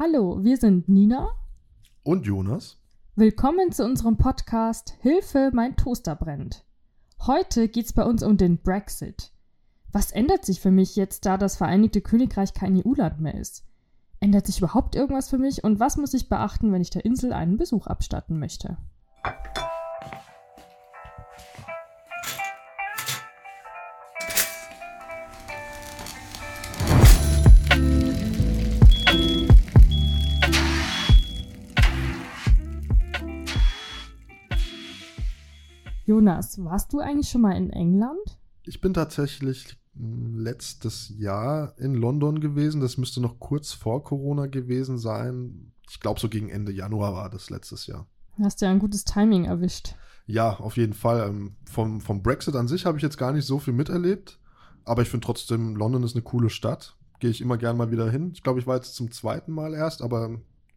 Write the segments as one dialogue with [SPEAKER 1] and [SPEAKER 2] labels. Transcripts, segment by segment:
[SPEAKER 1] Hallo, wir sind Nina
[SPEAKER 2] und Jonas.
[SPEAKER 1] Willkommen zu unserem Podcast Hilfe, mein Toaster brennt. Heute geht es bei uns um den Brexit. Was ändert sich für mich jetzt, da das Vereinigte Königreich kein EU-Land mehr ist? Ändert sich überhaupt irgendwas für mich und was muss ich beachten, wenn ich der Insel einen Besuch abstatten möchte? Jonas, warst du eigentlich schon mal in England?
[SPEAKER 2] Ich bin tatsächlich hm, letztes Jahr in London gewesen. Das müsste noch kurz vor Corona gewesen sein. Ich glaube, so gegen Ende Januar war das letztes Jahr.
[SPEAKER 1] Hast ja ein gutes Timing erwischt.
[SPEAKER 2] Ja, auf jeden Fall. Ähm, vom, vom Brexit an sich habe ich jetzt gar nicht so viel miterlebt. Aber ich finde trotzdem, London ist eine coole Stadt. Gehe ich immer gern mal wieder hin. Ich glaube, ich war jetzt zum zweiten Mal erst, aber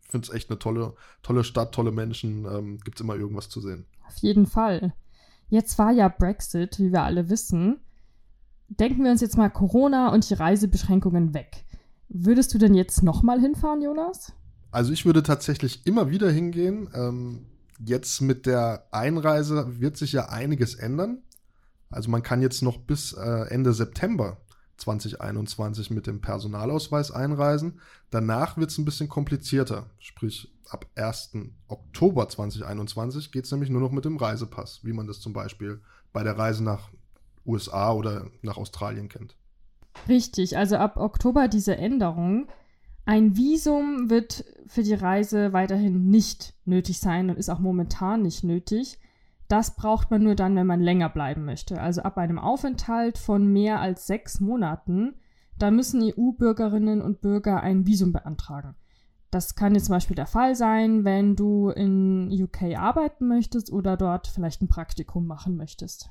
[SPEAKER 2] ich finde es echt eine tolle, tolle Stadt, tolle Menschen. Ähm, Gibt es immer irgendwas zu sehen.
[SPEAKER 1] Auf jeden Fall. Jetzt war ja Brexit, wie wir alle wissen. Denken wir uns jetzt mal Corona und die Reisebeschränkungen weg. Würdest du denn jetzt nochmal hinfahren, Jonas?
[SPEAKER 2] Also ich würde tatsächlich immer wieder hingehen. Ähm, jetzt mit der Einreise wird sich ja einiges ändern. Also man kann jetzt noch bis äh, Ende September 2021 mit dem Personalausweis einreisen. Danach wird es ein bisschen komplizierter. Sprich, ab 1. Oktober 2021 geht es nämlich nur noch mit dem Reisepass, wie man das zum Beispiel bei der Reise nach USA oder nach Australien kennt.
[SPEAKER 1] Richtig, also ab Oktober diese Änderung. Ein Visum wird für die Reise weiterhin nicht nötig sein und ist auch momentan nicht nötig. Das braucht man nur dann, wenn man länger bleiben möchte. Also ab einem Aufenthalt von mehr als sechs Monaten, da müssen EU-Bürgerinnen und Bürger ein Visum beantragen. Das kann jetzt zum Beispiel der Fall sein, wenn du in UK arbeiten möchtest oder dort vielleicht ein Praktikum machen möchtest.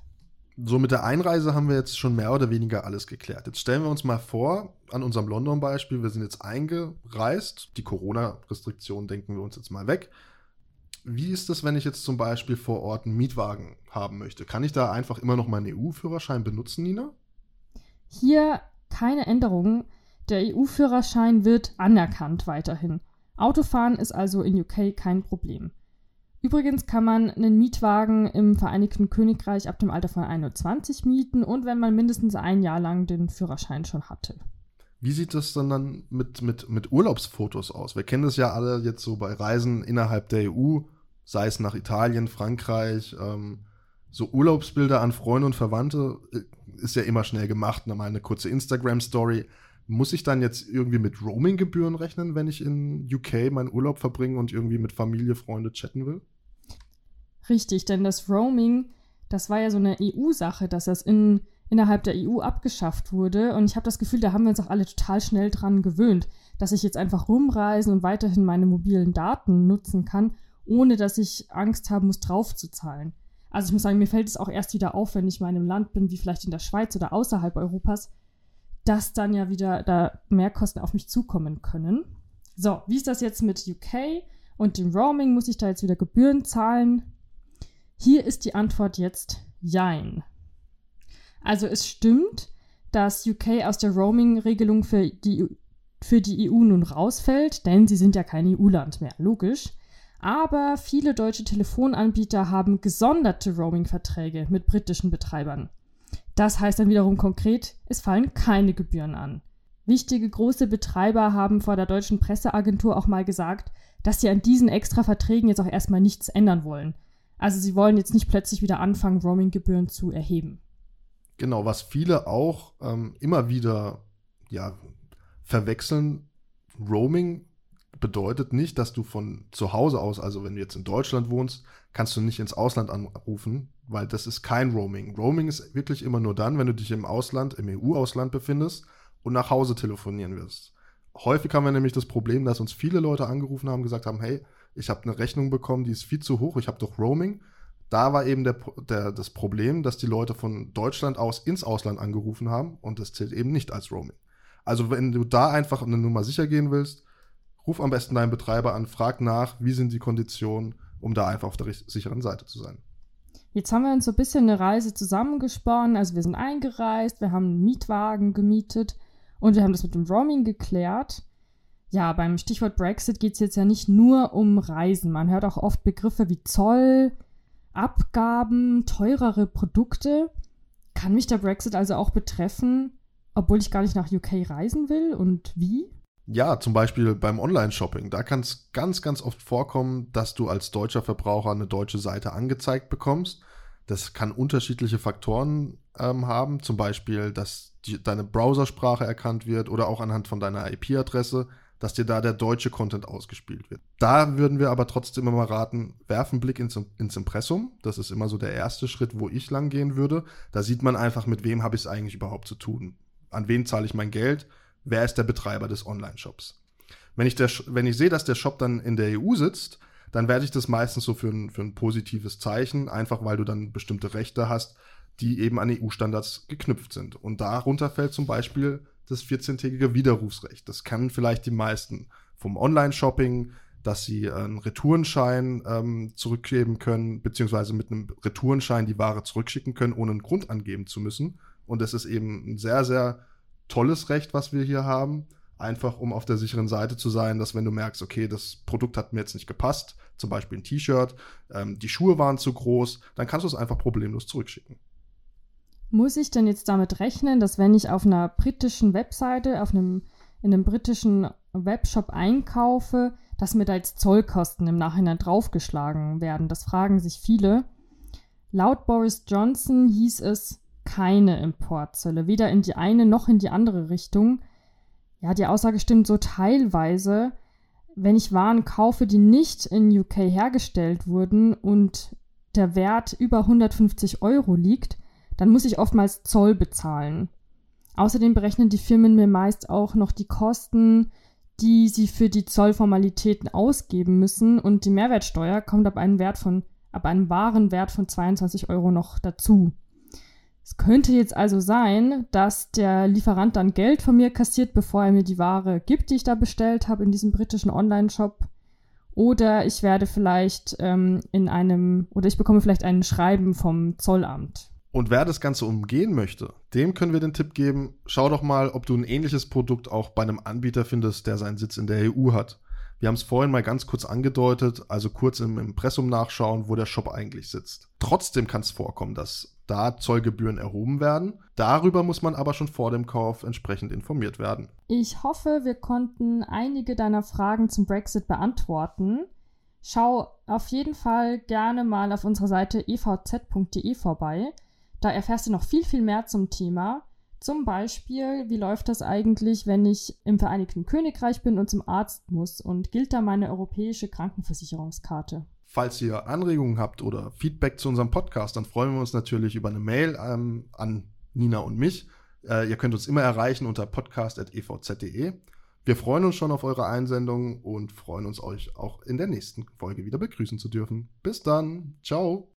[SPEAKER 2] So mit der Einreise haben wir jetzt schon mehr oder weniger alles geklärt. Jetzt stellen wir uns mal vor, an unserem London-Beispiel, wir sind jetzt eingereist, die Corona-Restriktionen denken wir uns jetzt mal weg. Wie ist es, wenn ich jetzt zum Beispiel vor Ort einen Mietwagen haben möchte? Kann ich da einfach immer noch meinen EU-Führerschein benutzen, Nina?
[SPEAKER 1] Hier keine Änderungen. Der EU-Führerschein wird anerkannt weiterhin. Autofahren ist also in UK kein Problem. Übrigens kann man einen Mietwagen im Vereinigten Königreich ab dem Alter von 21 mieten und wenn man mindestens ein Jahr lang den Führerschein schon hatte.
[SPEAKER 2] Wie sieht das dann, dann mit, mit, mit Urlaubsfotos aus? Wir kennen das ja alle jetzt so bei Reisen innerhalb der EU, sei es nach Italien, Frankreich, ähm, so Urlaubsbilder an Freunde und Verwandte äh, ist ja immer schnell gemacht, mal eine kurze Instagram-Story. Muss ich dann jetzt irgendwie mit Roaming-Gebühren rechnen, wenn ich in UK meinen Urlaub verbringe und irgendwie mit Familie, Freunde chatten will?
[SPEAKER 1] Richtig, denn das Roaming, das war ja so eine EU-Sache, dass das in, innerhalb der EU abgeschafft wurde. Und ich habe das Gefühl, da haben wir uns auch alle total schnell dran gewöhnt, dass ich jetzt einfach rumreisen und weiterhin meine mobilen Daten nutzen kann, ohne dass ich Angst haben muss, draufzuzahlen. Also ich muss sagen, mir fällt es auch erst wieder auf, wenn ich mal in einem Land bin, wie vielleicht in der Schweiz oder außerhalb Europas, dass dann ja wieder da Mehrkosten auf mich zukommen können. So, wie ist das jetzt mit UK und dem Roaming? Muss ich da jetzt wieder Gebühren zahlen? Hier ist die Antwort jetzt Jein. Also es stimmt, dass UK aus der Roaming-Regelung für die, für die EU nun rausfällt, denn sie sind ja kein EU-Land mehr, logisch. Aber viele deutsche Telefonanbieter haben gesonderte Roaming-Verträge mit britischen Betreibern. Das heißt dann wiederum konkret, es fallen keine Gebühren an. Wichtige große Betreiber haben vor der deutschen Presseagentur auch mal gesagt, dass sie an diesen extra Verträgen jetzt auch erstmal nichts ändern wollen. Also sie wollen jetzt nicht plötzlich wieder anfangen, Roaming-Gebühren zu erheben.
[SPEAKER 2] Genau, was viele auch ähm, immer wieder ja, verwechseln, Roaming bedeutet nicht, dass du von zu Hause aus, also wenn du jetzt in Deutschland wohnst, kannst du nicht ins Ausland anrufen, weil das ist kein Roaming. Roaming ist wirklich immer nur dann, wenn du dich im Ausland, im EU-Ausland befindest und nach Hause telefonieren wirst. Häufig haben wir nämlich das Problem, dass uns viele Leute angerufen haben, gesagt haben, hey, ich habe eine Rechnung bekommen, die ist viel zu hoch, ich habe doch Roaming. Da war eben der, der, das Problem, dass die Leute von Deutschland aus ins Ausland angerufen haben und das zählt eben nicht als Roaming. Also wenn du da einfach eine Nummer sicher gehen willst, ruf am besten deinen Betreiber an, frag nach, wie sind die Konditionen, um da einfach auf der sicheren Seite zu sein.
[SPEAKER 1] Jetzt haben wir uns so ein bisschen eine Reise zusammengesponnen. Also wir sind eingereist, wir haben einen Mietwagen gemietet und wir haben das mit dem Roaming geklärt. Ja, beim Stichwort Brexit geht es jetzt ja nicht nur um Reisen. Man hört auch oft Begriffe wie Zoll, Abgaben, teurere Produkte. Kann mich der Brexit also auch betreffen, obwohl ich gar nicht nach UK reisen will? Und wie?
[SPEAKER 2] Ja, zum Beispiel beim Online-Shopping. Da kann es ganz, ganz oft vorkommen, dass du als deutscher Verbraucher eine deutsche Seite angezeigt bekommst. Das kann unterschiedliche Faktoren ähm, haben, zum Beispiel, dass die, deine Browsersprache erkannt wird oder auch anhand von deiner IP-Adresse, dass dir da der deutsche Content ausgespielt wird. Da würden wir aber trotzdem immer mal raten, werf einen Blick ins, ins Impressum. Das ist immer so der erste Schritt, wo ich lang gehen würde. Da sieht man einfach, mit wem habe ich es eigentlich überhaupt zu tun. An wen zahle ich mein Geld? wer ist der Betreiber des Online-Shops. Wenn ich, wenn ich sehe, dass der Shop dann in der EU sitzt, dann werde ich das meistens so für ein, für ein positives Zeichen, einfach weil du dann bestimmte Rechte hast, die eben an EU-Standards geknüpft sind. Und darunter fällt zum Beispiel das 14-tägige Widerrufsrecht. Das kennen vielleicht die meisten vom Online-Shopping, dass sie einen Retourenschein ähm, zurückgeben können, beziehungsweise mit einem Retourenschein die Ware zurückschicken können, ohne einen Grund angeben zu müssen. Und das ist eben ein sehr, sehr tolles Recht, was wir hier haben. Einfach um auf der sicheren Seite zu sein, dass wenn du merkst, okay, das Produkt hat mir jetzt nicht gepasst, zum Beispiel ein T-Shirt, ähm, die Schuhe waren zu groß, dann kannst du es einfach problemlos zurückschicken.
[SPEAKER 1] Muss ich denn jetzt damit rechnen, dass wenn ich auf einer britischen Webseite, auf einem, in einem britischen Webshop einkaufe, dass mir da jetzt Zollkosten im Nachhinein draufgeschlagen werden? Das fragen sich viele. Laut Boris Johnson hieß es, keine Importzölle, weder in die eine noch in die andere Richtung. Ja, die Aussage stimmt so teilweise. Wenn ich Waren kaufe, die nicht in UK hergestellt wurden und der Wert über 150 Euro liegt, dann muss ich oftmals Zoll bezahlen. Außerdem berechnen die Firmen mir meist auch noch die Kosten, die sie für die Zollformalitäten ausgeben müssen und die Mehrwertsteuer kommt ab einem Wert von ab einem wahren Wert von 22 Euro noch dazu. Es könnte jetzt also sein, dass der Lieferant dann Geld von mir kassiert, bevor er mir die Ware gibt, die ich da bestellt habe in diesem britischen Online-Shop. Oder ich werde vielleicht ähm, in einem, oder ich bekomme vielleicht ein Schreiben vom Zollamt.
[SPEAKER 2] Und wer das Ganze umgehen möchte, dem können wir den Tipp geben, schau doch mal, ob du ein ähnliches Produkt auch bei einem Anbieter findest, der seinen Sitz in der EU hat. Wir haben es vorhin mal ganz kurz angedeutet, also kurz im Impressum nachschauen, wo der Shop eigentlich sitzt. Trotzdem kann es vorkommen, dass da Zollgebühren erhoben werden. Darüber muss man aber schon vor dem Kauf entsprechend informiert werden.
[SPEAKER 1] Ich hoffe, wir konnten einige deiner Fragen zum Brexit beantworten. Schau auf jeden Fall gerne mal auf unserer Seite evz.de vorbei. Da erfährst du noch viel, viel mehr zum Thema. Zum Beispiel, wie läuft das eigentlich, wenn ich im Vereinigten Königreich bin und zum Arzt muss und gilt da meine europäische Krankenversicherungskarte?
[SPEAKER 2] Falls ihr Anregungen habt oder Feedback zu unserem Podcast, dann freuen wir uns natürlich über eine Mail ähm, an Nina und mich. Äh, ihr könnt uns immer erreichen unter podcast.evz.de. Wir freuen uns schon auf eure Einsendungen und freuen uns, euch auch in der nächsten Folge wieder begrüßen zu dürfen. Bis dann. Ciao.